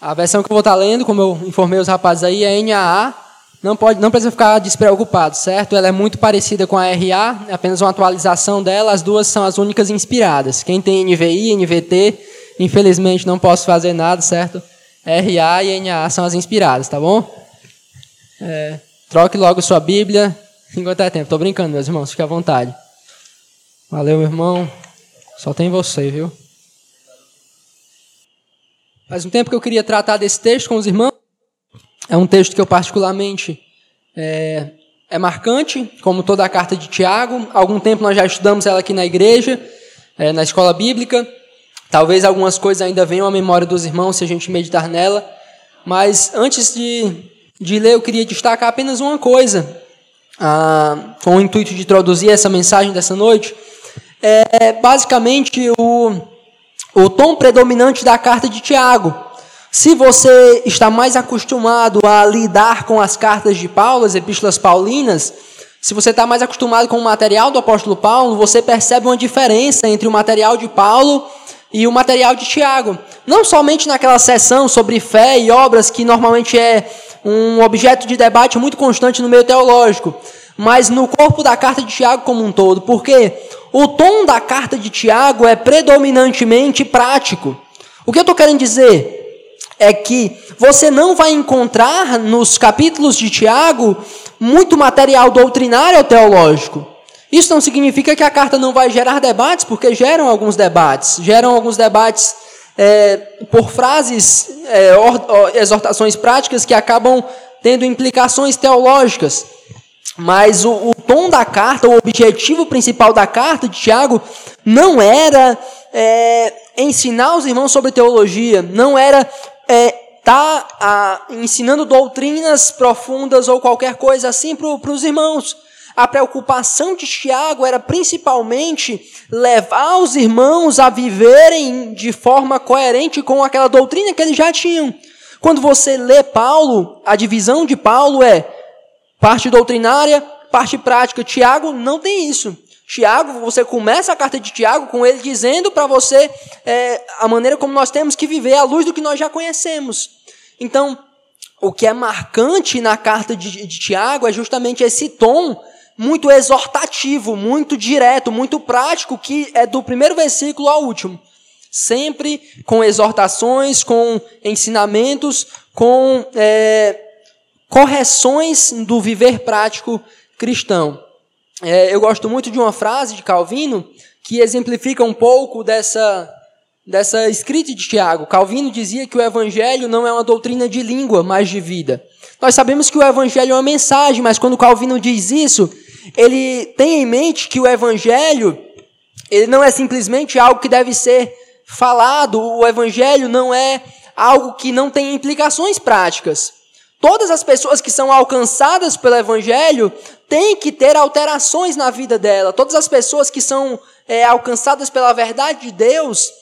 A versão que eu vou estar lendo, como eu informei os rapazes aí, é NAA. Não, pode, não precisa ficar despreocupado, certo? Ela é muito parecida com a RA, é apenas uma atualização dela. As duas são as únicas inspiradas. Quem tem NVI, NVT, infelizmente não posso fazer nada, certo? RA e NA são as inspiradas, tá bom? É, troque logo sua Bíblia enquanto é tempo. Estou brincando, meus irmãos, fique à vontade. Valeu, meu irmão. Só tem você, viu? Faz um tempo que eu queria tratar desse texto com os irmãos. É um texto que eu particularmente é, é marcante, como toda a carta de Tiago. Há algum tempo nós já estudamos ela aqui na igreja, é, na escola bíblica. Talvez algumas coisas ainda venham à memória dos irmãos se a gente meditar nela. Mas antes de, de ler, eu queria destacar apenas uma coisa, ah, com o intuito de introduzir essa mensagem dessa noite. É basicamente o o tom predominante da carta de Tiago. Se você está mais acostumado a lidar com as cartas de Paulo, as epístolas paulinas, se você está mais acostumado com o material do apóstolo Paulo, você percebe uma diferença entre o material de Paulo e o material de Tiago. Não somente naquela sessão sobre fé e obras, que normalmente é um objeto de debate muito constante no meio teológico, mas no corpo da carta de Tiago como um todo. Porque o tom da carta de Tiago é predominantemente prático. O que eu estou querendo dizer é que você não vai encontrar nos capítulos de Tiago muito material doutrinário ou teológico. Isso não significa que a carta não vai gerar debates, porque geram alguns debates. Geram alguns debates é, por frases, é, or, or, exortações práticas que acabam tendo implicações teológicas. Mas o, o, tom da carta, o objetivo principal da carta de Tiago, não era é, ensinar os irmãos sobre teologia, não era é, tá ensinando doutrinas profundas ou qualquer coisa assim para os irmãos. A preocupação de Tiago era principalmente levar os irmãos a viverem de forma coerente com aquela doutrina que eles já tinham. Quando você lê Paulo, a divisão de Paulo é Parte doutrinária, parte prática. Tiago não tem isso. Tiago, você começa a carta de Tiago com ele dizendo para você é, a maneira como nós temos que viver à luz do que nós já conhecemos. Então, o que é marcante na carta de, de Tiago é justamente esse tom muito exortativo, muito direto, muito prático, que é do primeiro versículo ao último. Sempre com exortações, com ensinamentos, com é, correções do viver prático cristão. É, eu gosto muito de uma frase de Calvino que exemplifica um pouco dessa, dessa escrita de Tiago. Calvino dizia que o evangelho não é uma doutrina de língua, mas de vida. Nós sabemos que o evangelho é uma mensagem, mas quando Calvino diz isso, ele tem em mente que o evangelho ele não é simplesmente algo que deve ser falado, o evangelho não é algo que não tem implicações práticas. Todas as pessoas que são alcançadas pelo Evangelho têm que ter alterações na vida dela. Todas as pessoas que são é, alcançadas pela verdade de Deus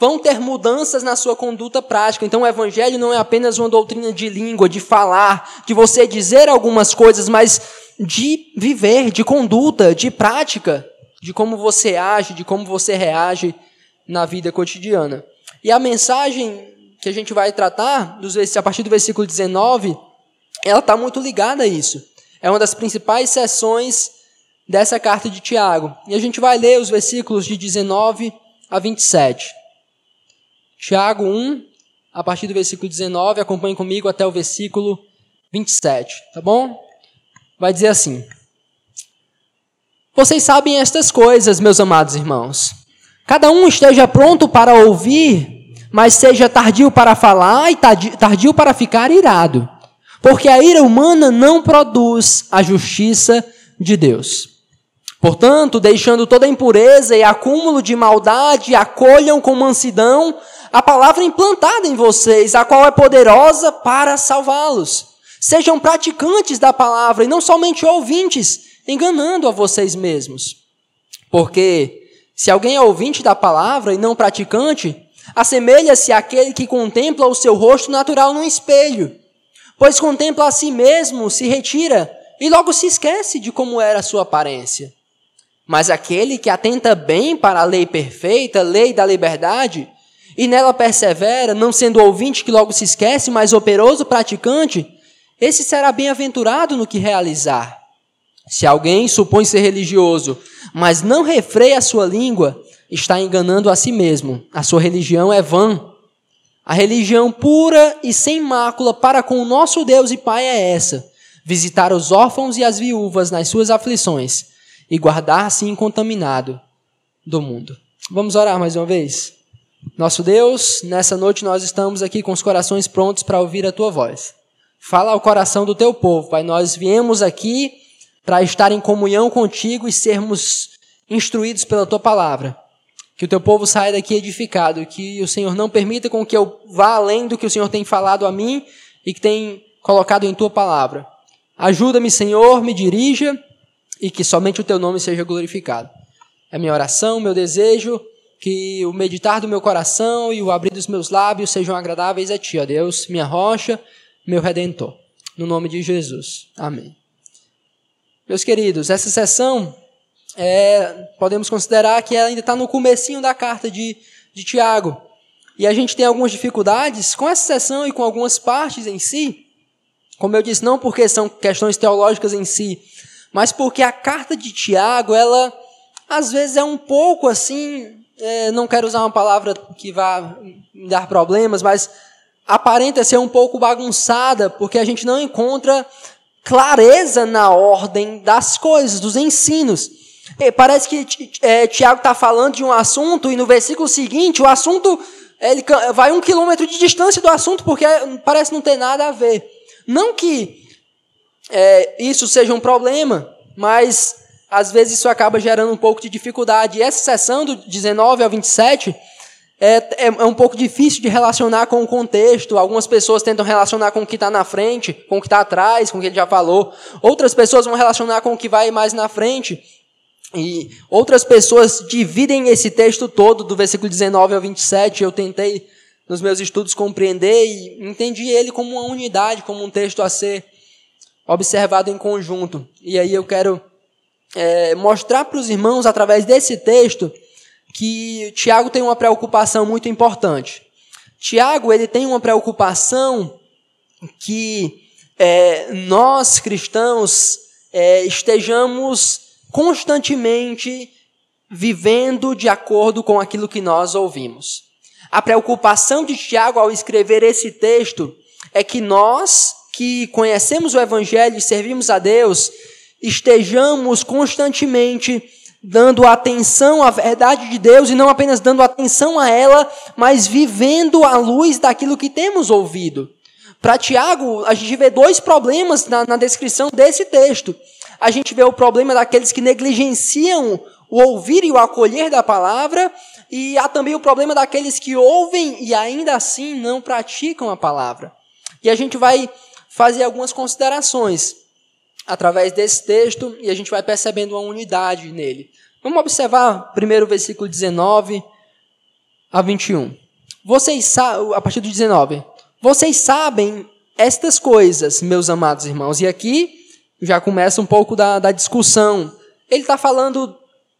vão ter mudanças na sua conduta prática. Então, o Evangelho não é apenas uma doutrina de língua, de falar, de você dizer algumas coisas, mas de viver, de conduta, de prática, de como você age, de como você reage na vida cotidiana. E a mensagem que a gente vai tratar, a partir do versículo 19, ela está muito ligada a isso. É uma das principais seções dessa carta de Tiago. E a gente vai ler os versículos de 19 a 27. Tiago 1, a partir do versículo 19, acompanhe comigo até o versículo 27, tá bom? Vai dizer assim: Vocês sabem estas coisas, meus amados irmãos. Cada um esteja pronto para ouvir mas seja tardio para falar e tardio para ficar irado. Porque a ira humana não produz a justiça de Deus. Portanto, deixando toda impureza e acúmulo de maldade, acolham com mansidão a palavra implantada em vocês, a qual é poderosa para salvá-los. Sejam praticantes da palavra e não somente ouvintes, enganando a vocês mesmos. Porque se alguém é ouvinte da palavra e não praticante, Assemelha-se àquele que contempla o seu rosto natural no espelho, pois contempla a si mesmo, se retira e logo se esquece de como era a sua aparência. Mas aquele que atenta bem para a lei perfeita, lei da liberdade, e nela persevera, não sendo ouvinte que logo se esquece, mas operoso praticante, esse será bem-aventurado no que realizar. Se alguém supõe ser religioso, mas não refreia a sua língua, está enganando a si mesmo. A sua religião é vã. A religião pura e sem mácula para com o nosso Deus e Pai é essa: visitar os órfãos e as viúvas nas suas aflições e guardar-se incontaminado do mundo. Vamos orar mais uma vez? Nosso Deus, nessa noite nós estamos aqui com os corações prontos para ouvir a tua voz. Fala ao coração do teu povo, Pai. Nós viemos aqui para estar em comunhão contigo e sermos instruídos pela tua palavra. Que o teu povo saia daqui edificado, que o Senhor não permita com que eu vá além do que o Senhor tem falado a mim e que tem colocado em tua palavra. Ajuda-me, Senhor, me dirija e que somente o teu nome seja glorificado. É minha oração, meu desejo, que o meditar do meu coração e o abrir dos meus lábios sejam agradáveis a ti, ó Deus, minha rocha, meu redentor. No nome de Jesus. Amém. Meus queridos, essa sessão é, podemos considerar que ela ainda está no comecinho da carta de, de Tiago. E a gente tem algumas dificuldades com essa sessão e com algumas partes em si. Como eu disse, não porque são questões teológicas em si, mas porque a carta de Tiago, ela às vezes é um pouco assim, é, não quero usar uma palavra que vá me dar problemas, mas aparenta ser um pouco bagunçada, porque a gente não encontra clareza na ordem das coisas, dos ensinos. Parece que é, Tiago está falando de um assunto e no versículo seguinte o assunto ele vai um quilômetro de distância do assunto porque parece não ter nada a ver. Não que é, isso seja um problema, mas às vezes isso acaba gerando um pouco de dificuldade. E essa sessão do 19 ao 27 é, é, é, um pouco difícil de relacionar com o contexto. Algumas pessoas tentam relacionar com o que está na frente, com o que está atrás, com o que ele já falou. Outras pessoas vão relacionar com o que vai mais na frente. E outras pessoas dividem esse texto todo, do versículo 19 ao 27. Eu tentei, nos meus estudos, compreender e entendi ele como uma unidade, como um texto a ser observado em conjunto. E aí eu quero é, mostrar para os irmãos, através desse texto, que Tiago tem uma preocupação muito importante. Tiago ele tem uma preocupação que é, nós cristãos é, estejamos constantemente vivendo de acordo com aquilo que nós ouvimos. A preocupação de Tiago ao escrever esse texto é que nós que conhecemos o Evangelho e servimos a Deus estejamos constantemente dando atenção à verdade de Deus e não apenas dando atenção a ela, mas vivendo à luz daquilo que temos ouvido. Para Tiago, a gente vê dois problemas na, na, descrição desse texto. A gente vê o problema daqueles que negligenciam o ouvir e o acolher da palavra, e há também o problema daqueles que ouvem e ainda assim não praticam a palavra. E a gente vai fazer algumas considerações através desse texto e a gente vai percebendo uma unidade nele. Vamos observar primeiro o versículo 19 a 21. Vocês a partir do 19. Vocês sabem estas coisas, meus amados irmãos. E aqui já começa um pouco da, da discussão. Ele está falando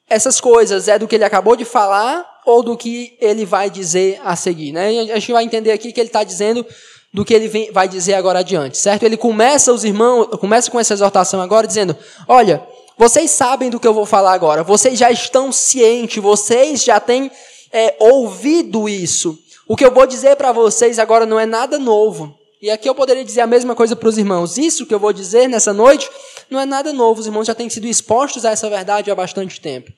essas coisas, é do que ele acabou de falar ou do que ele vai dizer a seguir. Né? A gente vai entender aqui que ele está dizendo do que ele vem, vai dizer agora adiante, certo? Ele começa os irmãos, começa com essa exortação agora dizendo: Olha, vocês sabem do que eu vou falar agora, vocês já estão cientes, vocês já têm é, ouvido isso. O que eu vou dizer para vocês agora não é nada novo. E aqui eu poderia dizer a mesma coisa para os irmãos. Isso que eu vou dizer nessa noite não é nada novo. Os irmãos já têm sido expostos a essa verdade há bastante tempo.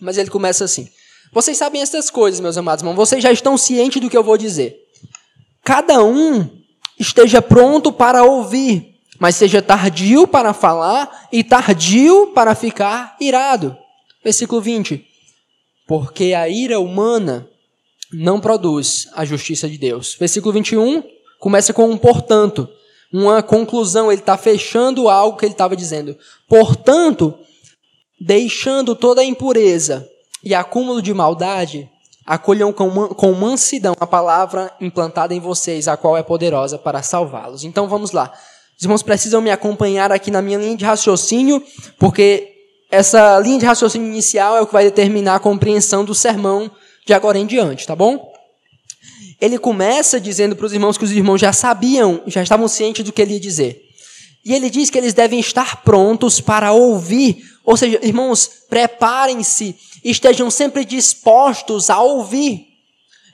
Mas ele começa assim: Vocês sabem essas coisas, meus amados irmãos. Vocês já estão cientes do que eu vou dizer cada um esteja pronto para ouvir, mas seja tardio para falar e tardio para ficar irado. Versículo 20. Porque a ira humana não produz a justiça de Deus. Versículo 21 começa com um portanto, uma conclusão, ele está fechando algo que ele estava dizendo. Portanto, deixando toda a impureza e acúmulo de maldade, acolham com, mansidão a palavra implantada em vocês, a qual é poderosa para salvá-los. Então vamos lá. Os irmãos precisam me acompanhar aqui na minha linha de raciocínio, porque essa linha de raciocínio inicial é o que vai determinar a compreensão do sermão de agora em diante, tá bom? Ele começa dizendo para os irmãos que os irmãos já sabiam, já estavam cientes do que ele ia dizer. E ele diz que eles devem estar prontos para ouvir. Ou seja, irmãos, preparem-se, estejam sempre dispostos a ouvir.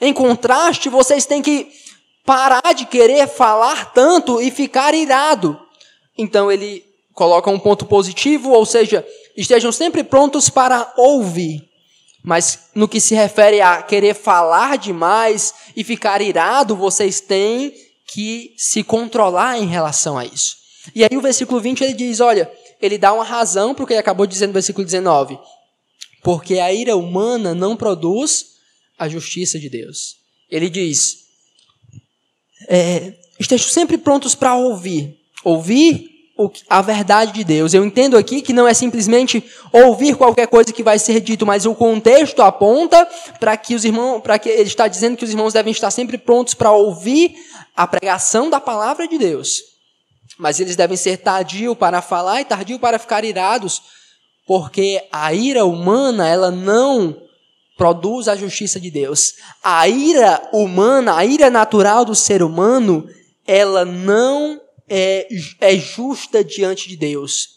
Em contraste, vocês têm que parar de querer falar tanto e ficar irado. Então ele coloca um ponto positivo, ou seja, estejam sempre prontos para ouvir. Mas no que se refere a querer falar demais e ficar irado, vocês têm que se controlar em relação a isso. E aí o versículo 20 ele diz, olha, ele dá uma razão para o que ele acabou dizer no versículo 19. Porque a ira humana não produz a justiça de Deus. Ele diz, é, estejam sempre prontos para ouvir. Ouvir a verdade de Deus. Eu entendo aqui que não é simplesmente ouvir qualquer coisa que vai ser dito, mas o contexto aponta para que os irmãos, para que ele está dizendo que os irmãos devem estar sempre prontos para ouvir a pregação da palavra de Deus. Mas eles devem ser tardio para falar e tardio para ficar irados, porque a ira humana, ela não produz a justiça de Deus. A ira humana, a ira natural do ser humano, ela não é, é justa diante de Deus.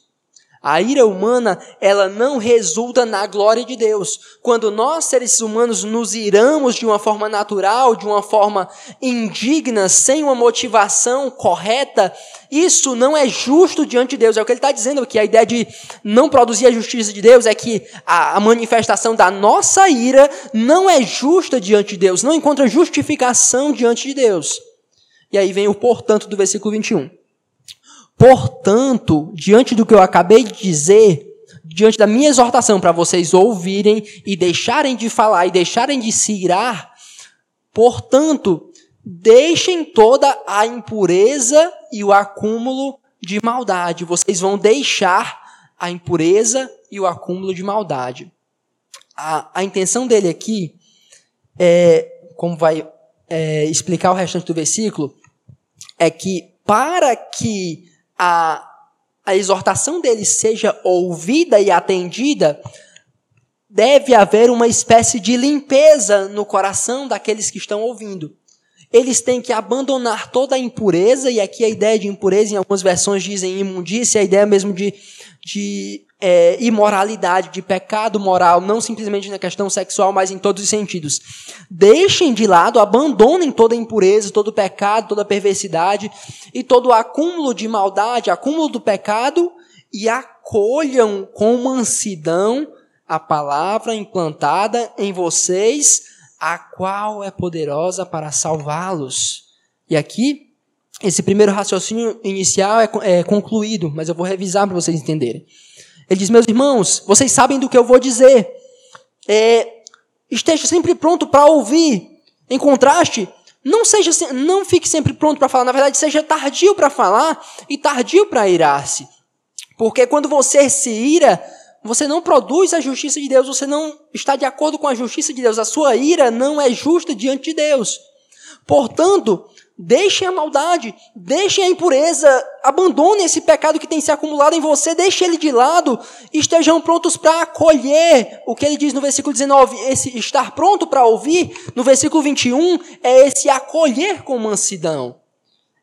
A ira humana, ela não resulta na glória de Deus. Quando nós, seres humanos, nos iramos de uma forma natural, de uma forma indigna, sem uma motivação correta, isso não é justo diante de Deus. É o que ele está dizendo aqui. A ideia de não produzir a justiça de Deus é que a manifestação da nossa ira não é justa diante de Deus, não encontra justificação diante de Deus. E aí vem o portanto do versículo 21. Portanto, diante do que eu acabei de dizer, diante da minha exortação para vocês ouvirem e deixarem de falar e deixarem de se irar, portanto, deixem toda a impureza e o acúmulo de maldade. Vocês vão deixar a impureza e o acúmulo de maldade. A, a intenção dele aqui é, como vai é, explicar o restante do versículo, é que para que a, a exortação deles seja ouvida e atendida, deve haver uma espécie de limpeza no coração daqueles que estão ouvindo. Eles têm que abandonar toda a impureza, e aqui a ideia de impureza, em algumas versões dizem imundícia, a ideia mesmo de, de é, imoralidade, de pecado moral, não simplesmente na questão sexual, mas em todos os sentidos. Deixem de lado, abandonem toda impureza, todo pecado, toda perversidade e todo acúmulo de maldade, acúmulo do pecado e acolham com mansidão a palavra implantada em vocês, a qual é poderosa para salvá-los. E aqui, esse primeiro raciocínio inicial é, é concluído, mas eu vou revisar para vocês entenderem. Ele diz: Meus irmãos, vocês sabem do que eu vou dizer. É, esteja sempre pronto para ouvir. Em contraste, não seja, não fique sempre pronto para falar. Na verdade, seja tardio para falar e tardio para irar-se. Porque quando você se ira, você não produz a justiça de Deus. Você não está de acordo com a justiça de Deus. A sua ira não é justa diante de Deus. Portanto, Deixem a maldade, deixem a impureza, abandonem esse pecado que tem se acumulado em você, deixem ele de lado, estejam prontos para acolher o que ele diz no versículo 19, esse estar pronto para ouvir, no versículo 21, é esse acolher com mansidão.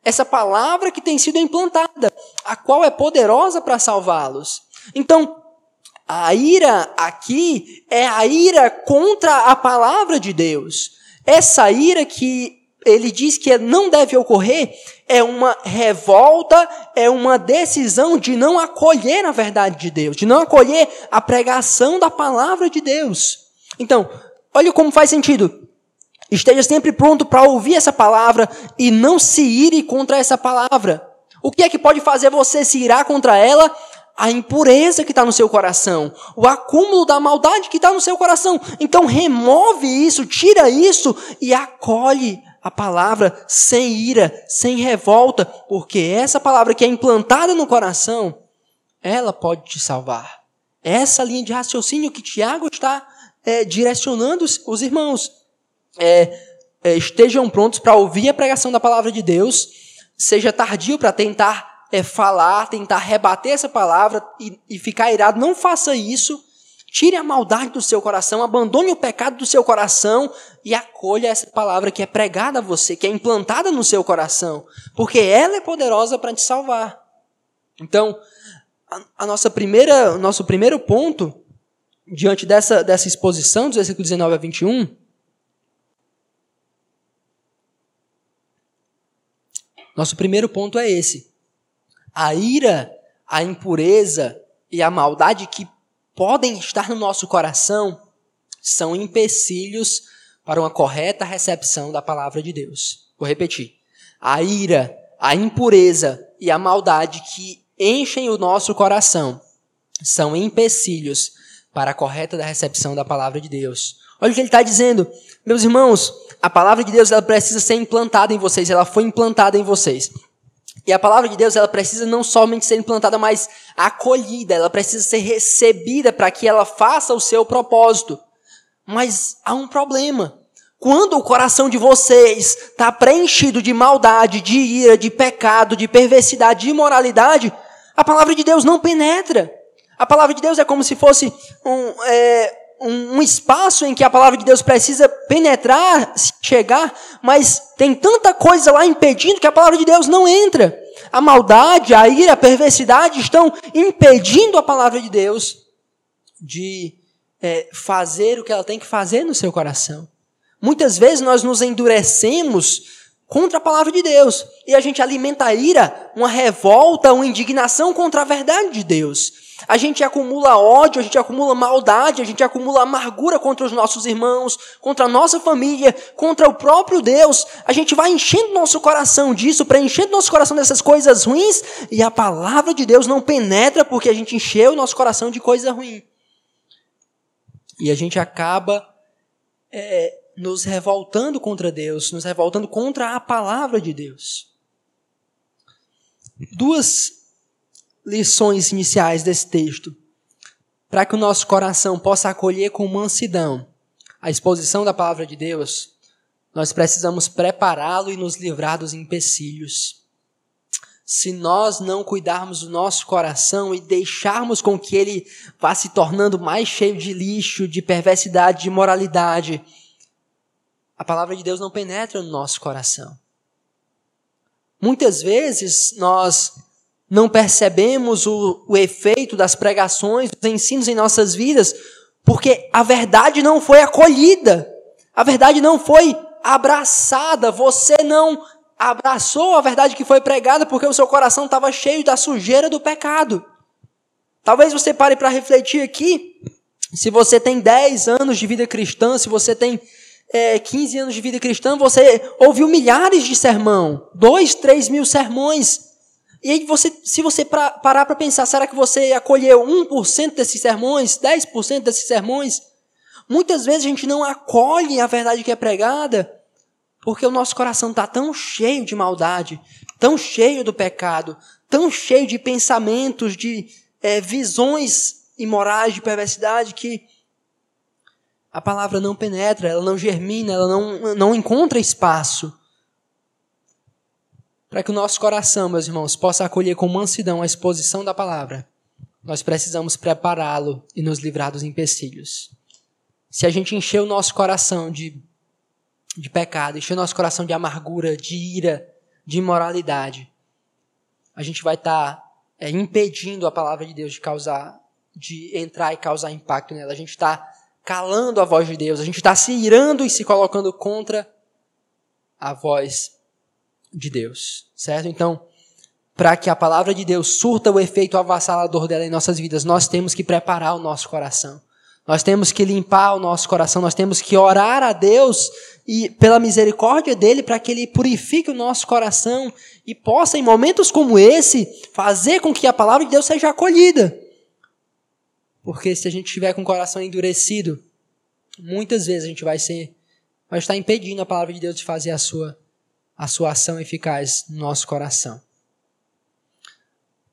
Essa palavra que tem sido implantada, a qual é poderosa para salvá-los. Então, a ira aqui é a ira contra a palavra de Deus. Essa ira que ele diz que não deve ocorrer é uma revolta, é uma decisão de não acolher a verdade de Deus, de não acolher a pregação da palavra de Deus. Então, olha como faz sentido. Esteja sempre pronto para ouvir essa palavra e não se ire contra essa palavra. O que é que pode fazer você se irar contra ela? A impureza que está no seu coração, o acúmulo da maldade que está no seu coração. Então remove isso, tira isso e acolhe a palavra sem ira, sem revolta, porque essa palavra que é implantada no coração, ela pode te salvar. Essa linha de raciocínio que Tiago está é, direcionando os, os irmãos. É, é, estejam prontos para ouvir a pregação da palavra de Deus, seja tardio para tentar é, falar, tentar rebater essa palavra e, e ficar irado. Não faça isso. Tire a maldade do seu coração, abandone o pecado do seu coração e acolha essa palavra que é pregada a você, que é implantada no seu coração, porque ela é poderosa para te salvar. Então, a, a nossa primeira, o nosso primeiro ponto, diante dessa, dessa exposição, dos versículos 19 a 21, nosso primeiro ponto é esse. A ira, a impureza e a maldade que podem estar no nosso coração são empecilhos para uma correta recepção da palavra de Deus. Vou repetir. A ira, a impureza e a maldade que enchem o nosso coração são empecilhos para a correta recepção da palavra de Deus. Olha o que ele está dizendo. Meus irmãos, a palavra de Deus ela precisa ser implantada em vocês, ela foi implantada em vocês. E a palavra de Deus, ela precisa não somente ser implantada, mas acolhida, ela precisa ser recebida para que ela faça o seu propósito. Mas há um problema. Quando o coração de vocês está preenchido de maldade, de ira, de pecado, de perversidade, de imoralidade, a palavra de Deus não penetra. A palavra de Deus é como se fosse um, é, um, um espaço em que a palavra de Deus precisa penetrar, chegar, mas tem tanta coisa lá impedindo que a palavra de Deus não entra. A maldade, a ira, a perversidade estão impedindo a palavra de Deus de é, fazer o que ela tem que fazer no seu coração. Muitas vezes nós nos endurecemos contra a palavra de Deus e a gente alimenta a ira, uma revolta, uma indignação contra a verdade de Deus. A gente acumula ódio, a gente acumula maldade, a gente acumula amargura contra os nossos irmãos, contra a nossa família, contra o próprio Deus. A gente vai enchendo nosso coração disso, preenchendo nosso coração dessas coisas ruins, e a palavra de Deus não penetra porque a gente encheu o nosso coração de coisa ruim. E a gente acaba é, nos revoltando contra Deus, nos revoltando contra a palavra de Deus. Duas lições iniciais desse texto, para que o nosso coração possa acolher com mansidão a exposição da palavra de Deus, nós precisamos prepará-lo e nos livrar dos empecilhos. Se nós não cuidarmos do nosso coração e deixarmos com que ele vá se tornando mais cheio de lixo, de perversidade, de imoralidade, a palavra de Deus não penetra no nosso coração. Muitas vezes nós não percebemos o, o efeito das pregações, dos ensinos em nossas vidas, porque a verdade não foi acolhida, a verdade não foi abraçada, você não abraçou a verdade que foi pregada porque o seu coração estava cheio da sujeira do pecado. Talvez você pare para refletir aqui, se você tem 10 anos de vida cristã, se você tem é, 15 anos de vida cristã, você ouviu milhares de sermão, 2, 3 mil sermões. E aí, você, se você pra, parar para pensar, será que você acolheu 1% desses sermões, 10% desses sermões? Muitas vezes a gente não acolhe a verdade que é pregada, porque o nosso coração está tão cheio de maldade, tão cheio do pecado, tão cheio de pensamentos, de é, visões imorais, de perversidade, que a palavra não penetra, ela não germina, ela não, não encontra espaço para que o nosso coração, meus irmãos, possa acolher com mansidão a exposição da palavra, nós precisamos prepará-lo e nos livrar dos empecilhos. Se a gente encher o nosso coração de, de pecado, encher nosso coração de amargura, de ira, de imoralidade, a gente vai estar tá, é, impedindo a palavra de Deus de causar, de entrar e causar impacto nela. A gente está calando a voz de Deus, a gente está se irando e se colocando contra a voz de Deus, certo? Então, para que a palavra de Deus surta o efeito avassalador dela em nossas vidas, nós temos que preparar o nosso coração. Nós temos que limpar o nosso coração, nós temos que orar a Deus e pela misericórdia dele para que ele purifique o nosso coração e possa em momentos como esse fazer com que a palavra de Deus seja acolhida. Porque se a gente tiver com o coração endurecido, muitas vezes a gente vai ser vai estar impedindo a palavra de Deus de fazer a sua a sua ação eficaz no nosso coração.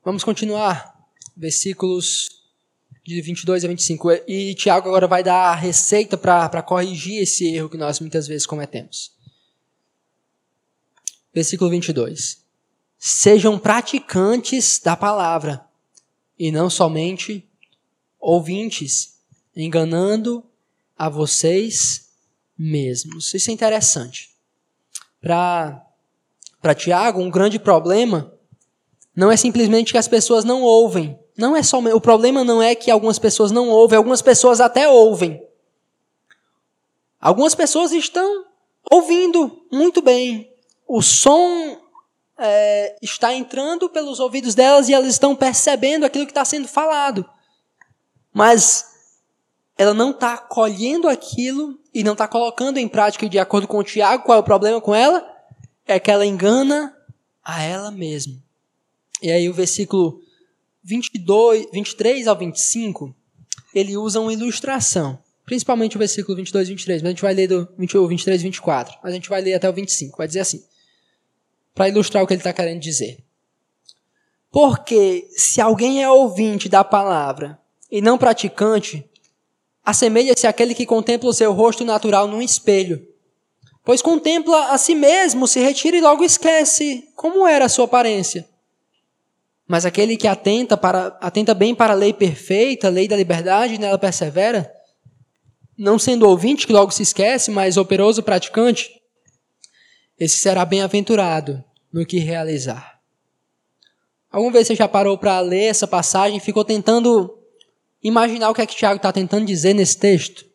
Vamos continuar. Versículos de 22 a 25. E Tiago agora vai dar a receita para corrigir esse erro que nós muitas vezes cometemos. Versículo 22. Sejam praticantes da palavra e não somente ouvintes, enganando a vocês mesmos. Isso é interessante. Para Tiago, um grande problema não é simplesmente que as pessoas não ouvem. Não é só o problema não é que algumas pessoas não ouvem, algumas pessoas até ouvem. Algumas pessoas estão ouvindo muito bem. O som é, está entrando pelos ouvidos delas e elas estão percebendo aquilo que está sendo falado. Mas ela não está colhendo aquilo e não está colocando em prática de acordo com o Tiago. Qual é o problema com ela? É que ela engana a ela mesma. E aí o versículo 22, 23 ao 25, ele usa uma ilustração. Principalmente o versículo 22 e 23, mas a gente vai ler do 21, 23 e 24. Mas a gente vai ler até o 25. Vai dizer assim. Para ilustrar o que ele está querendo dizer. Porque se alguém é ouvinte da palavra e não praticante, assemelha-se àquele que contempla o seu rosto natural num espelho. Pois contempla a si mesmo, se retira e logo esquece como era a sua aparência. Mas aquele que atenta, para, atenta bem para a lei perfeita, a lei da liberdade, nela persevera, não sendo ouvinte que logo se esquece, mas operoso praticante, esse será bem-aventurado no que realizar. Alguma vez você já parou para ler essa passagem e ficou tentando imaginar o que é que Tiago está tentando dizer nesse texto?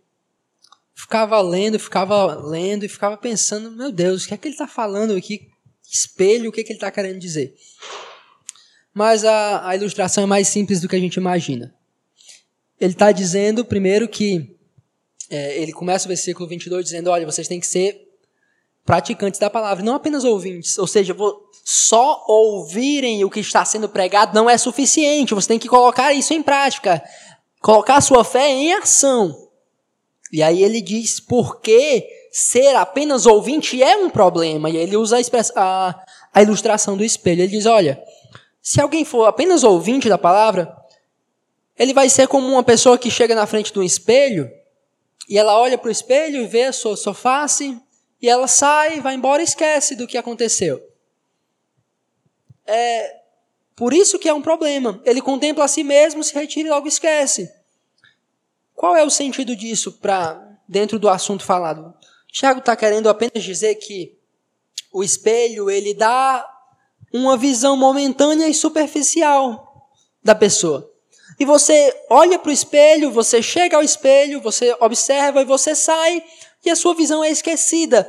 Ficava lendo, ficava lendo e ficava pensando, meu Deus, o que é que ele está falando aqui? Espelho, o que, é que ele está querendo dizer? Mas a, a ilustração é mais simples do que a gente imagina. Ele está dizendo, primeiro, que é, ele começa o versículo 22 dizendo: Olha, vocês têm que ser praticantes da palavra, não apenas ouvintes. Ou seja, só ouvirem o que está sendo pregado não é suficiente. Você tem que colocar isso em prática, colocar a sua fé em ação. E aí ele diz por que ser apenas ouvinte é um problema. E aí ele usa a, a, a ilustração do espelho. Ele diz: Olha se alguém for apenas ouvinte da palavra, ele vai ser como uma pessoa que chega na frente de um espelho e ela olha para o espelho e vê a sua, sua face e ela sai, vai embora e esquece do que aconteceu. É por isso que é um problema. Ele contempla a si mesmo, se retira e logo esquece. Qual é o sentido disso para dentro do assunto falado? Tiago está querendo apenas dizer que o espelho ele dá uma visão momentânea e superficial da pessoa. E você olha para o espelho, você chega ao espelho, você observa e você sai, e a sua visão é esquecida.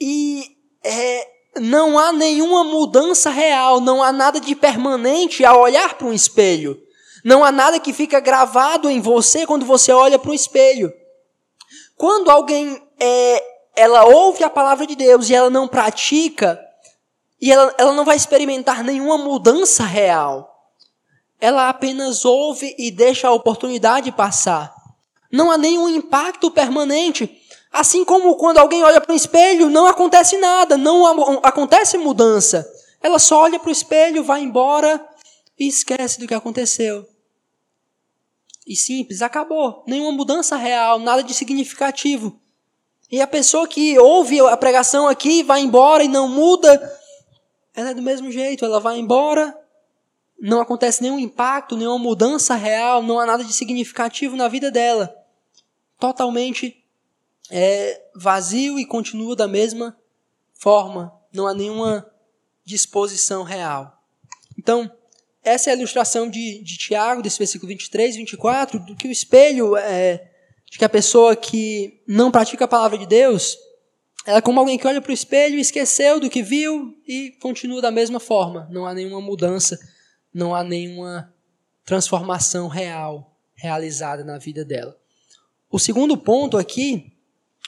E é, não há nenhuma mudança real, não há nada de permanente ao olhar para um espelho. Não há nada que fica gravado em você quando você olha para um espelho. Quando alguém é, ela ouve a palavra de Deus e ela não pratica, e ela, ela não vai experimentar nenhuma mudança real. Ela apenas ouve e deixa a oportunidade passar. Não há nenhum impacto permanente. Assim como quando alguém olha para o espelho, não acontece nada, não acontece mudança. Ela só olha para o espelho, vai embora e esquece do que aconteceu. E simples, acabou. Nenhuma mudança real, nada de significativo. E a pessoa que ouve a pregação aqui, vai embora e não muda, ela é do mesmo jeito, ela vai embora, não acontece nenhum impacto, nenhuma mudança real, não há nada de significativo na vida dela. Totalmente é, vazio e continua da mesma forma, não há nenhuma disposição real. Então, essa é a ilustração de, de Tiago, desse versículo 23, 24, do que o espelho é, de que a pessoa que não pratica a palavra de Deus é como alguém que olha para o espelho, esqueceu do que viu e continua da mesma forma. Não há nenhuma mudança, não há nenhuma transformação real realizada na vida dela. O segundo ponto aqui,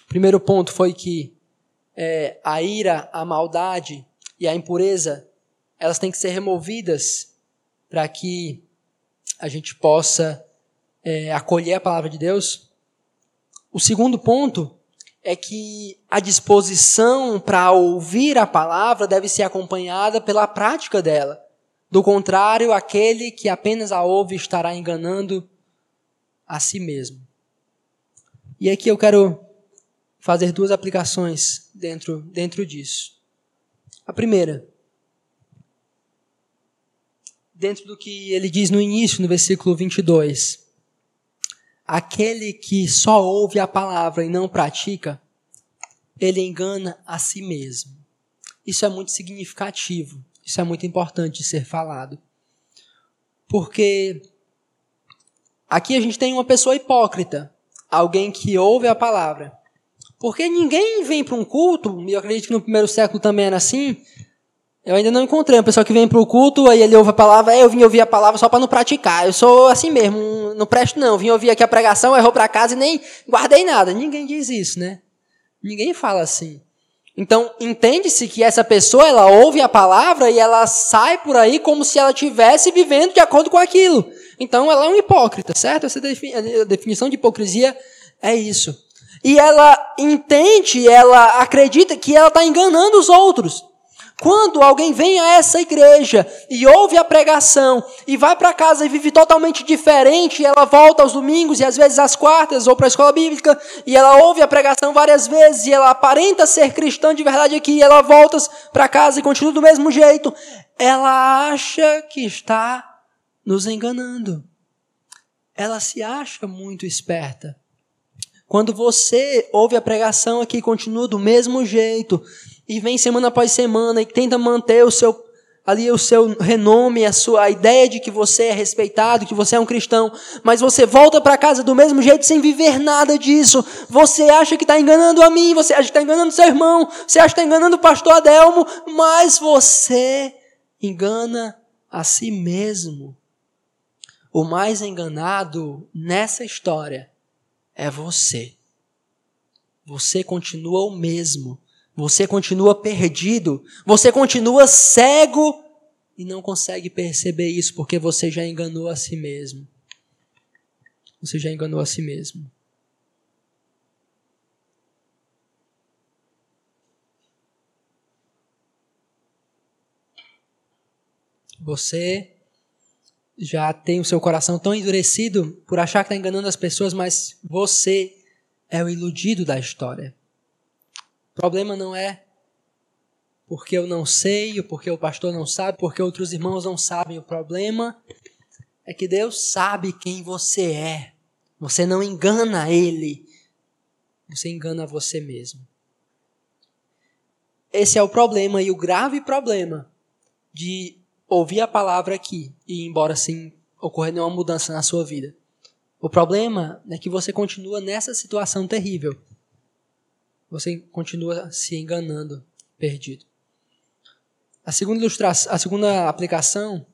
o primeiro ponto foi que é, a ira, a maldade e a impureza, elas têm que ser removidas para que a gente possa é, acolher a palavra de Deus. O segundo ponto é que a disposição para ouvir a palavra deve ser acompanhada pela prática dela. Do contrário, aquele que apenas a ouve estará enganando a si mesmo. E aqui eu quero fazer duas aplicações dentro, dentro disso. A primeira, dentro do que ele diz no início, no versículo 22. Aquele que só ouve a palavra e não pratica, ele engana a si mesmo. Isso é muito significativo, isso é muito importante ser falado. Porque aqui a gente tem uma pessoa hipócrita, alguém que ouve a palavra. Porque ninguém vem para um culto, e eu acredito que no primeiro século também era assim, eu ainda não encontrei uma pessoa que vem para o culto, aí ele ouve a palavra, é, eu vim ouvir a palavra só para não praticar. Eu sou assim mesmo, não presto não. Vim ouvir aqui a pregação, errou para casa e nem guardei nada. Ninguém diz isso, né? Ninguém fala assim. Então, entende-se que essa pessoa, ela ouve a palavra e ela sai por aí como se ela estivesse vivendo de acordo com aquilo. Então, ela é um hipócrita, certo? Essa definição de hipocrisia é isso. E ela entende, ela acredita que ela está enganando os outros. Quando alguém vem a essa igreja e ouve a pregação e vai para casa e vive totalmente diferente, ela volta aos domingos e às vezes às quartas ou para a escola bíblica e ela ouve a pregação várias vezes e ela aparenta ser cristã de verdade aqui, e ela volta para casa e continua do mesmo jeito, ela acha que está nos enganando. Ela se acha muito esperta. Quando você ouve a pregação aqui e continua do mesmo jeito, e vem semana após semana e tenta manter o seu ali o seu renome, a sua a ideia de que você é respeitado, que você é um cristão, mas você volta para casa do mesmo jeito sem viver nada disso. Você acha que está enganando a mim, você acha que está enganando seu irmão, você acha que está enganando o pastor Adelmo, mas você engana a si mesmo. O mais enganado nessa história é você. Você continua o mesmo você continua perdido, você continua cego e não consegue perceber isso porque você já enganou a si mesmo. Você já enganou a si mesmo. Você já tem o seu coração tão endurecido por achar que está enganando as pessoas, mas você é o iludido da história. O problema não é porque eu não sei, ou porque o pastor não sabe, porque outros irmãos não sabem. O problema é que Deus sabe quem você é. Você não engana Ele, você engana você mesmo. Esse é o problema e o grave problema de ouvir a palavra aqui e embora sem ocorrer nenhuma mudança na sua vida. O problema é que você continua nessa situação terrível você continua se enganando, perdido. A segunda ilustração, a segunda aplicação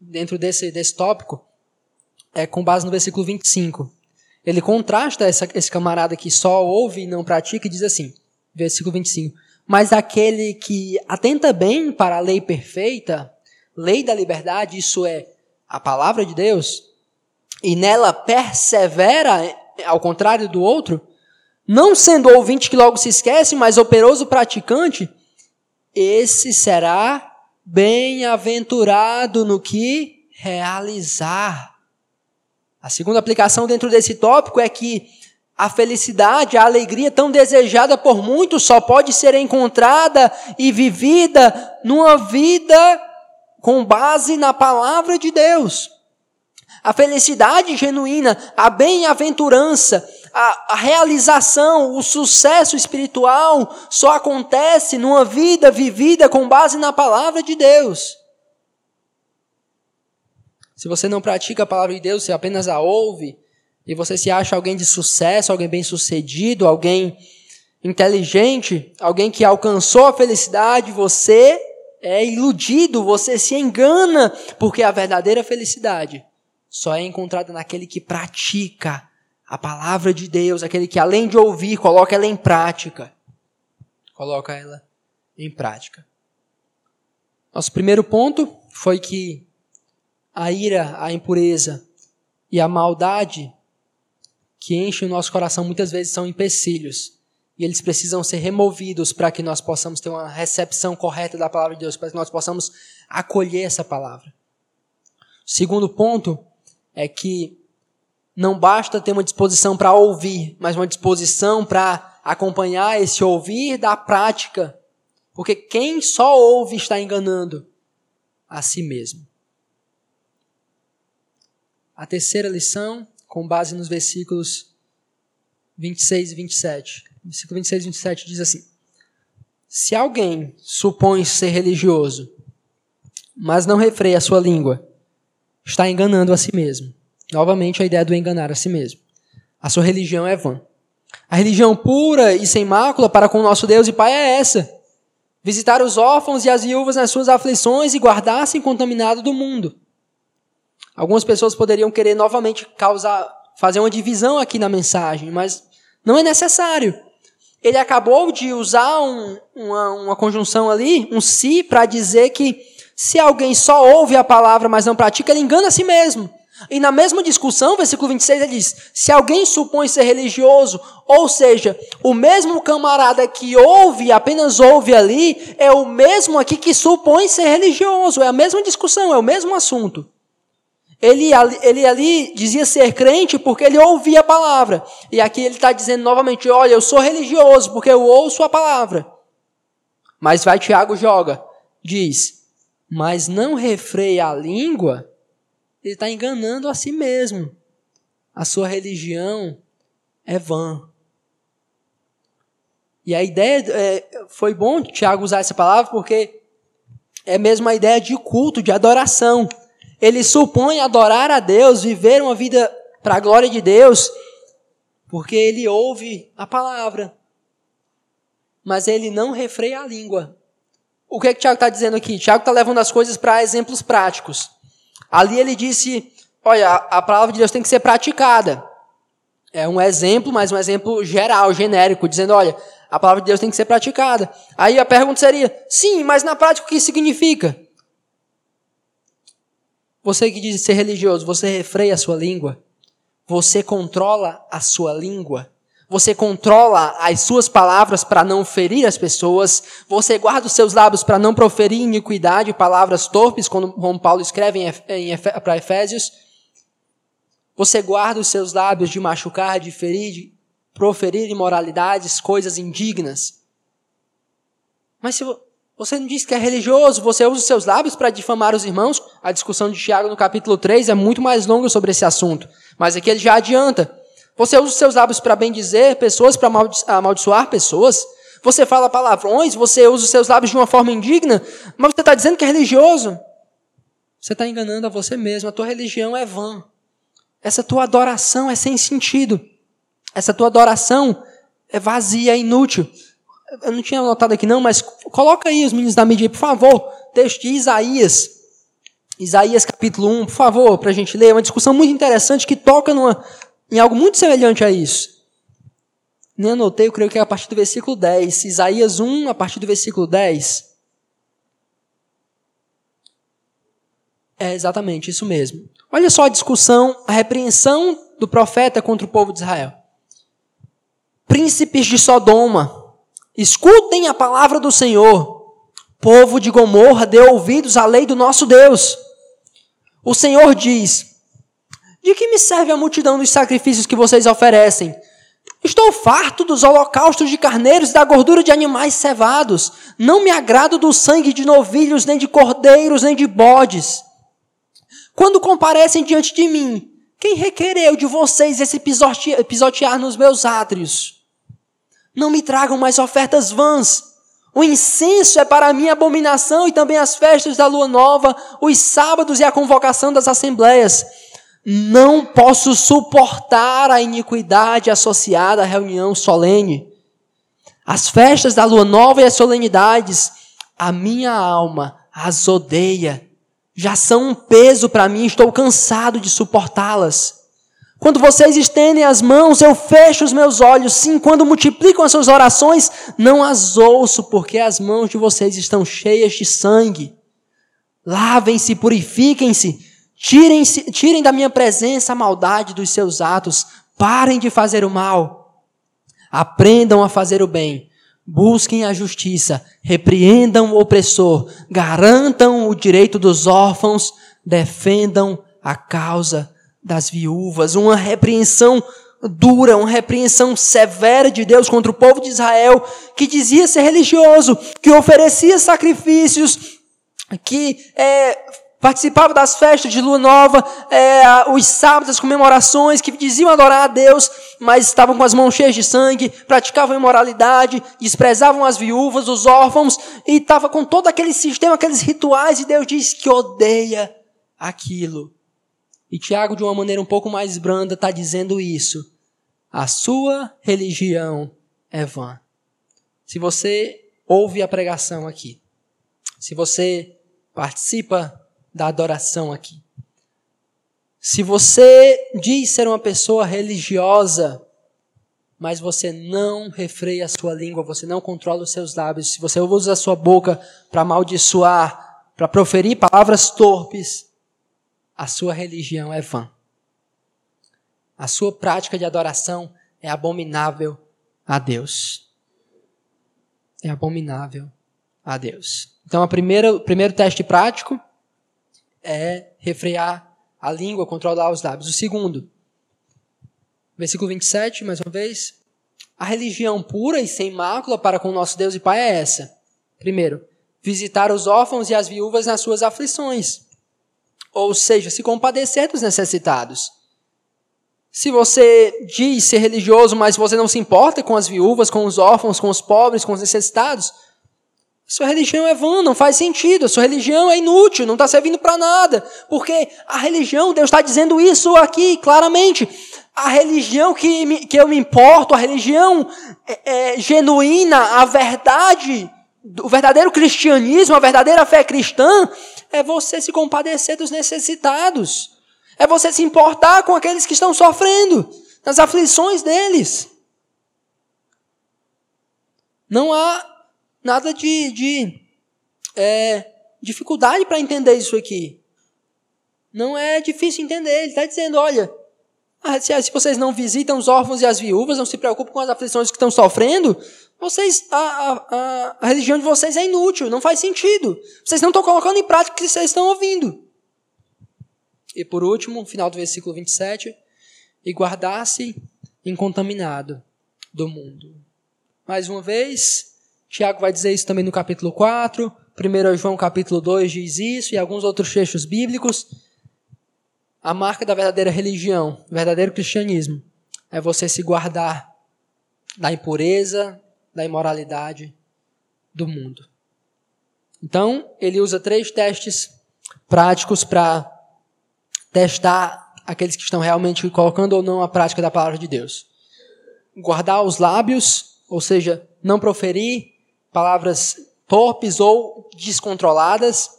dentro desse, desse tópico é com base no versículo 25. Ele contrasta essa, esse camarada que só ouve e não pratica e diz assim, versículo 25: Mas aquele que atenta bem para a lei perfeita, lei da liberdade, isso é a palavra de Deus, e nela persevera, ao contrário do outro, não sendo ouvinte que logo se esquece, mas operoso praticante, esse será bem-aventurado no que realizar. A segunda aplicação dentro desse tópico é que a felicidade, a alegria tão desejada por muitos só pode ser encontrada e vivida numa vida com base na palavra de Deus. A felicidade genuína, a bem-aventurança, a, a realização, o sucesso espiritual só acontece numa vida vivida com base na palavra de Deus. Se você não pratica a palavra de Deus, você apenas a ouve, e você se acha alguém de sucesso, alguém bem-sucedido, alguém inteligente, alguém que alcançou a felicidade, você é iludido, você se engana, porque a verdadeira felicidade só é encontrada naquele que pratica a palavra de Deus, aquele que além de ouvir, coloca ela em prática. Coloca ela em prática. Nosso primeiro ponto foi que a ira, a impureza e a maldade que enchem o nosso coração muitas vezes são empecilhos. E eles precisam ser removidos para que nós possamos ter uma recepção correta da palavra de Deus, para que nós possamos acolher essa palavra. Segundo ponto é que não basta ter uma disposição para ouvir, mas uma disposição para acompanhar esse ouvir da prática. Porque quem só ouve está enganando a si mesmo. A terceira lição, com base nos versículos 26 e 27. Versículo 26 e 27 diz assim: Se alguém supõe ser religioso, mas não refreia a sua língua, está enganando a si mesmo. Novamente a ideia do enganar a si mesmo. A sua religião é vã. A religião pura e sem mácula para com o nosso Deus e Pai é essa: visitar os órfãos e as viúvas nas suas aflições e guardar-se incontaminado do mundo. Algumas pessoas poderiam querer novamente causar, fazer uma divisão aqui na mensagem, mas não é necessário. Ele acabou de usar um, uma, uma conjunção ali, um si, para dizer que se alguém só ouve a palavra, mas não pratica, ele engana a si mesmo. E na mesma discussão, versículo 26, ele diz: Se alguém supõe ser religioso, ou seja, o mesmo camarada que ouve, apenas ouve ali, é o mesmo aqui que supõe ser religioso. É a mesma discussão, é o mesmo assunto. Ele, ele ali dizia ser crente porque ele ouvia a palavra. E aqui ele está dizendo novamente: Olha, eu sou religioso porque eu ouço a palavra. Mas vai Tiago joga, diz: Mas não refreia a língua ele está enganando a si mesmo. A sua religião é vã. E a ideia é, foi bom Tiago usar essa palavra porque é mesmo a ideia de culto, de adoração. Ele supõe adorar a Deus, viver uma vida para a glória de Deus, porque ele ouve a palavra, mas ele não refreia a língua. O que é que Tiago está dizendo aqui? Tiago está levando as coisas para exemplos práticos. Ali ele disse: olha, a palavra de Deus tem que ser praticada. É um exemplo, mas um exemplo geral, genérico, dizendo: olha, a palavra de Deus tem que ser praticada. Aí a pergunta seria: sim, mas na prática o que significa? Você que diz ser religioso, você refreia a sua língua? Você controla a sua língua? Você controla as suas palavras para não ferir as pessoas. Você guarda os seus lábios para não proferir iniquidade, palavras torpes, como Paulo escreve para Efésios. Você guarda os seus lábios de machucar, de ferir, de proferir imoralidades, coisas indignas. Mas se você não diz que é religioso, você usa os seus lábios para difamar os irmãos, a discussão de Tiago no capítulo 3 é muito mais longa sobre esse assunto. Mas aqui ele já adianta. Você usa os seus lábios para bendizer pessoas, para amaldiçoar pessoas. Você fala palavrões, você usa os seus lábios de uma forma indigna, mas você está dizendo que é religioso. Você está enganando a você mesmo. A tua religião é vã. Essa tua adoração é sem sentido. Essa tua adoração é vazia, é inútil. Eu não tinha anotado aqui não, mas coloca aí os meninos da mídia, por favor. Texto de Isaías. Isaías capítulo 1, por favor, para a gente ler. É uma discussão muito interessante que toca numa, em algo muito semelhante a isso. Nem anotei, eu creio que é a partir do versículo 10. Isaías 1, a partir do versículo 10. É exatamente isso mesmo. Olha só a discussão, a repreensão do profeta contra o povo de Israel. Príncipes de Sodoma, escutem a palavra do Senhor. Povo de Gomorra, dê ouvidos à lei do nosso Deus. O Senhor diz: de que me serve a multidão dos sacrifícios que vocês oferecem? Estou farto dos holocaustos de carneiros e da gordura de animais cevados. Não me agrado do sangue de novilhos, nem de cordeiros, nem de bodes. Quando comparecem diante de mim, quem requereu de vocês esse pisotear nos meus átrios? Não me tragam mais ofertas vãs. O incenso é para mim abominação e também as festas da lua nova, os sábados e a convocação das assembleias. Não posso suportar a iniquidade associada à reunião solene. As festas da lua nova e as solenidades, a minha alma as odeia. Já são um peso para mim, estou cansado de suportá-las. Quando vocês estendem as mãos, eu fecho os meus olhos. Sim, quando multiplicam as suas orações, não as ouço, porque as mãos de vocês estão cheias de sangue. Lavem-se, purifiquem-se Tirem, tirem da minha presença a maldade dos seus atos. Parem de fazer o mal. Aprendam a fazer o bem. Busquem a justiça. Repreendam o opressor. Garantam o direito dos órfãos. Defendam a causa das viúvas. Uma repreensão dura, uma repreensão severa de Deus contra o povo de Israel, que dizia ser religioso, que oferecia sacrifícios, que é, participava das festas de lua nova, é, os sábados, as comemorações, que diziam adorar a Deus, mas estavam com as mãos cheias de sangue, praticavam imoralidade, desprezavam as viúvas, os órfãos, e estava com todo aquele sistema, aqueles rituais, e Deus diz que odeia aquilo. E Tiago, de uma maneira um pouco mais branda, está dizendo isso. A sua religião é vã. Se você ouve a pregação aqui, se você participa da adoração aqui. Se você diz ser uma pessoa religiosa, mas você não refreia a sua língua, você não controla os seus lábios, se você usa a sua boca para amaldiçoar, para proferir palavras torpes, a sua religião é vã. A sua prática de adoração é abominável a Deus. É abominável a Deus. Então, o primeiro teste prático é refrear a língua, controlar os lábios. O segundo, versículo 27, mais uma vez. A religião pura e sem mácula para com nosso Deus e Pai é essa. Primeiro, visitar os órfãos e as viúvas nas suas aflições. Ou seja, se compadecer dos necessitados. Se você diz ser religioso, mas você não se importa com as viúvas, com os órfãos, com os pobres, com os necessitados, sua religião é vã, não faz sentido. Sua religião é inútil, não está servindo para nada. Porque a religião, Deus está dizendo isso aqui claramente. A religião que, me, que eu me importo, a religião é, é, genuína, a verdade, o verdadeiro cristianismo, a verdadeira fé cristã, é você se compadecer dos necessitados. É você se importar com aqueles que estão sofrendo, nas aflições deles. Não há nada de, de é, dificuldade para entender isso aqui. Não é difícil entender. Ele está dizendo: olha, ah, se, vocês não visitam os órfãos e as viúvas, não se preocupam com as aflições que estão sofrendo, vocês, a, a, a religião de vocês é inútil, não faz sentido. Vocês não estão colocando em prática o que vocês estão ouvindo. E por último, final do versículo 27, e guardar-se incontaminado do mundo. Mais uma vez, Tiago vai dizer isso também no capítulo 4, 1 João capítulo 2 diz isso, e alguns outros textos bíblicos. A marca da verdadeira religião, verdadeiro cristianismo, é você se guardar da impureza, da imoralidade do mundo. Então, ele usa três testes práticos para testar aqueles que estão realmente colocando ou não a prática da palavra de Deus. Guardar os lábios, ou seja, não proferir palavras torpes ou descontroladas,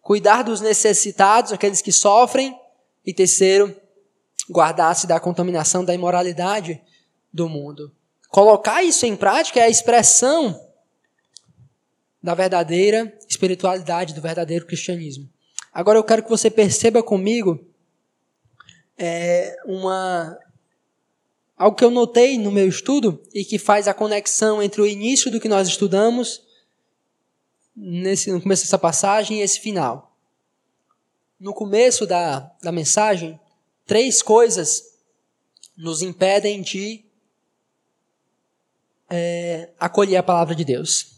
cuidar dos necessitados, aqueles que sofrem, e terceiro, guardar-se da contaminação da imoralidade do mundo. Colocar isso em prática é a expressão da verdadeira espiritualidade, do verdadeiro cristianismo. Agora eu quero que você perceba comigo é, uma Algo que eu notei no meu estudo e que faz a conexão entre o início do que nós estudamos nesse, no começo dessa passagem e esse final. No começo da, da mensagem, três coisas nos impedem de é, acolher a palavra de Deus.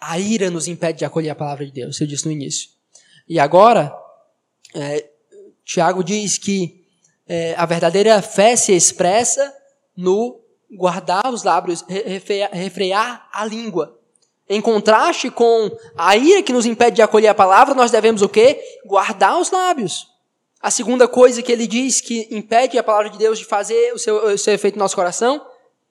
A ira nos impede de acolher a palavra de Deus, eu disse no início. E agora, é, Tiago diz que é, a verdadeira fé se expressa no guardar os lábios, refrear a língua. Em contraste com a ira que nos impede de acolher a palavra, nós devemos o quê? Guardar os lábios. A segunda coisa que ele diz que impede a palavra de Deus de fazer o seu, o seu efeito no nosso coração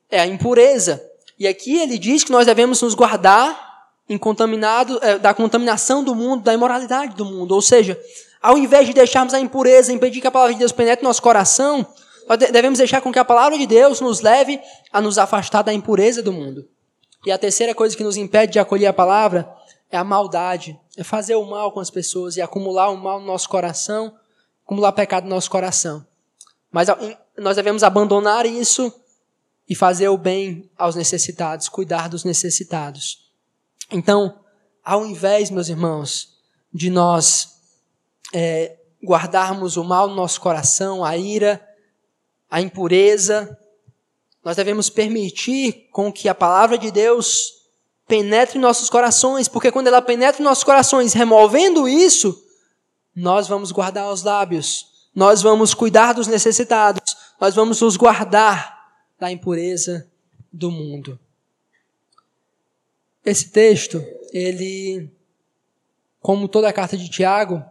é a impureza. E aqui ele diz que nós devemos nos guardar contaminado, é, da contaminação do mundo, da imoralidade do mundo. Ou seja, ao invés de deixarmos a impureza impedir que a palavra de Deus penetre no nosso coração, devemos deixar com que a palavra de Deus nos leve a nos afastar da impureza do mundo. E a terceira coisa que nos impede de acolher a palavra é a maldade, é fazer o mal com as pessoas e acumular o mal no nosso coração, acumular pecado no nosso coração. Mas nós devemos abandonar isso e fazer o bem aos necessitados, cuidar dos necessitados. Então, ao invés, meus irmãos, de nós é, guardarmos o mal no nosso coração, a ira, a impureza. Nós devemos permitir com que a palavra de Deus penetre nossos corações, porque quando ela penetra nossos corações, removendo isso, nós vamos guardar os lábios, nós vamos cuidar dos necessitados, nós vamos nos guardar da impureza do mundo. Esse texto, ele, como toda a carta de Tiago,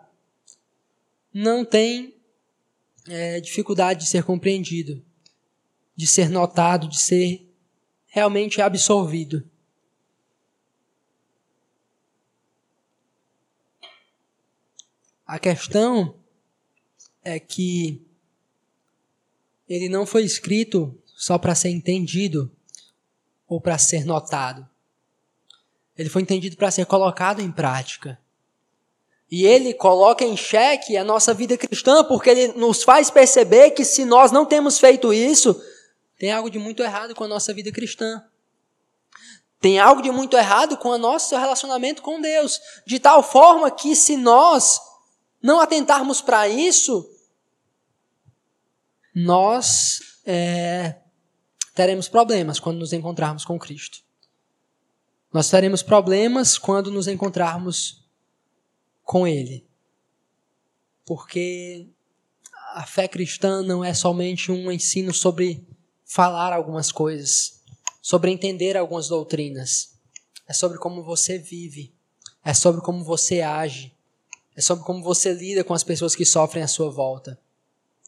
não tem é, dificuldade de ser compreendido, de ser notado, de ser realmente absorvido. A questão é que ele não foi escrito só para ser entendido ou para ser notado. Ele foi entendido para ser colocado em prática. E ele coloca em xeque a nossa vida cristã, porque ele nos faz perceber que se nós não temos feito isso, tem algo de muito errado com a nossa vida cristã. Tem algo de muito errado com o nosso relacionamento com Deus. De tal forma que se nós não atentarmos para isso, nós é, teremos problemas quando nos encontrarmos com Cristo. Nós teremos problemas quando nos encontrarmos com Ele. Porque a fé cristã não é somente um ensino sobre falar algumas coisas, sobre entender algumas doutrinas. É sobre como você vive, é sobre como você age, é sobre como você lida com as pessoas que sofrem à sua volta.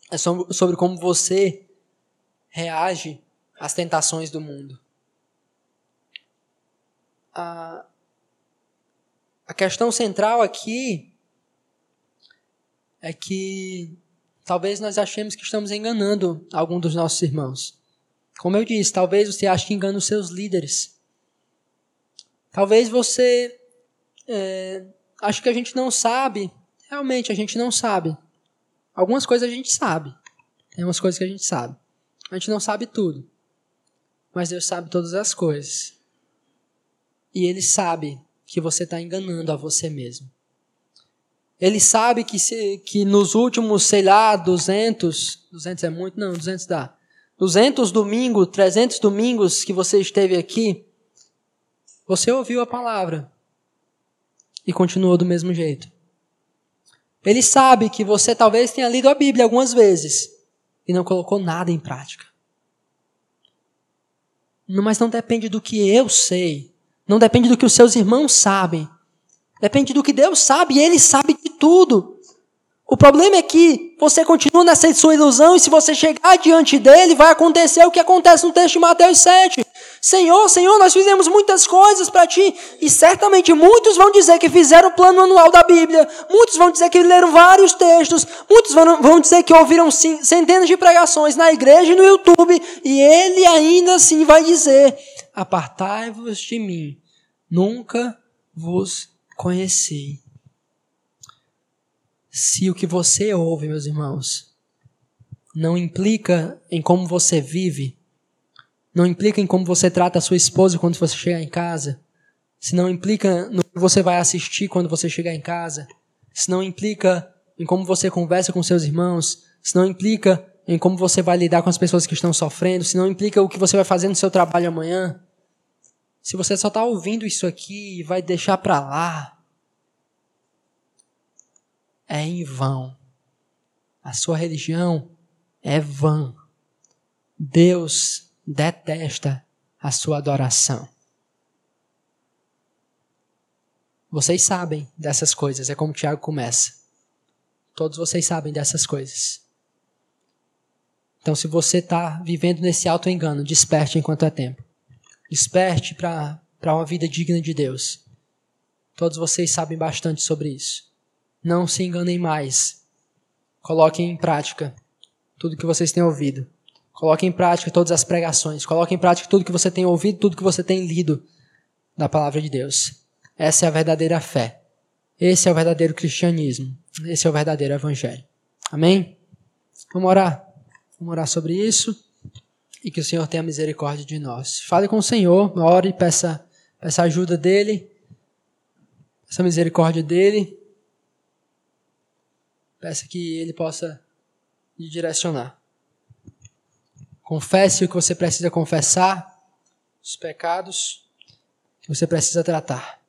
É sobre como você reage às tentações do mundo. A, a questão central aqui é que talvez nós achemos que estamos enganando algum dos nossos irmãos. Como eu disse, talvez você ache que engana os seus líderes. Talvez você é, acho que a gente não sabe, realmente a gente não sabe. Algumas coisas a gente sabe. Tem umas coisas que a gente sabe. A gente não sabe tudo. Mas Deus sabe todas as coisas. E Ele sabe que você está enganando a você mesmo. Ele sabe que, se, que nos últimos, sei lá, 200, 200 é muito? Não, 200 dá. 200 domingos, 300 domingos que você esteve aqui, você ouviu a palavra e continuou do mesmo jeito. Ele sabe que você talvez tenha lido a Bíblia algumas vezes e não colocou nada em prática. Mas não depende do que eu sei, não depende do que os seus irmãos sabem, depende do que Deus sabe e Ele sabe de tudo. O problema é que você continua nessa sua ilusão e se você chegar diante dele, vai acontecer o que acontece no texto de Mateus 7. Senhor, Senhor, nós fizemos muitas coisas para ti. E certamente muitos vão dizer que fizeram o plano anual da Bíblia. Muitos vão dizer que leram vários textos. Muitos vão dizer que ouviram centenas de pregações na igreja e no YouTube. E ele ainda assim vai dizer: Apartai-vos de mim, nunca vos conheci. Se o que você ouve, meus irmãos, não implica em como você vive, não implica em como você trata a sua esposa quando você chegar em casa, se não implica no que você vai assistir quando você chegar em casa, se não implica em como você conversa com seus irmãos, se não implica em como você vai lidar com as pessoas que estão sofrendo, se não implica o que você vai fazer no seu trabalho amanhã, se você só está ouvindo isso aqui e vai deixar para lá, é em vão. A sua religião é vã. Deus detesta a sua adoração. Vocês sabem dessas coisas, é como Tiago começa. Todos vocês sabem dessas coisas. Então, se você está vivendo nesse auto-engano, desperte enquanto é tempo. Desperte para uma vida digna de Deus. Todos vocês sabem bastante sobre isso. Não se enganem mais. Coloquem em prática tudo que vocês têm ouvido. Coloque em prática todas as pregações. Coloque em prática tudo que você tem ouvido, tudo que você tem lido da palavra de Deus. Essa é a verdadeira fé. Esse é o verdadeiro cristianismo. Esse é o verdadeiro evangelho. Amém? Vamos orar. Vamos orar sobre isso. E que o Senhor tenha misericórdia de nós. Fale com o Senhor, ore peça, peça ajuda dele. Peça misericórdia dele. Peça que ele possa lhe direcionar. Confesse o que você precisa confessar, os pecados que você precisa tratar.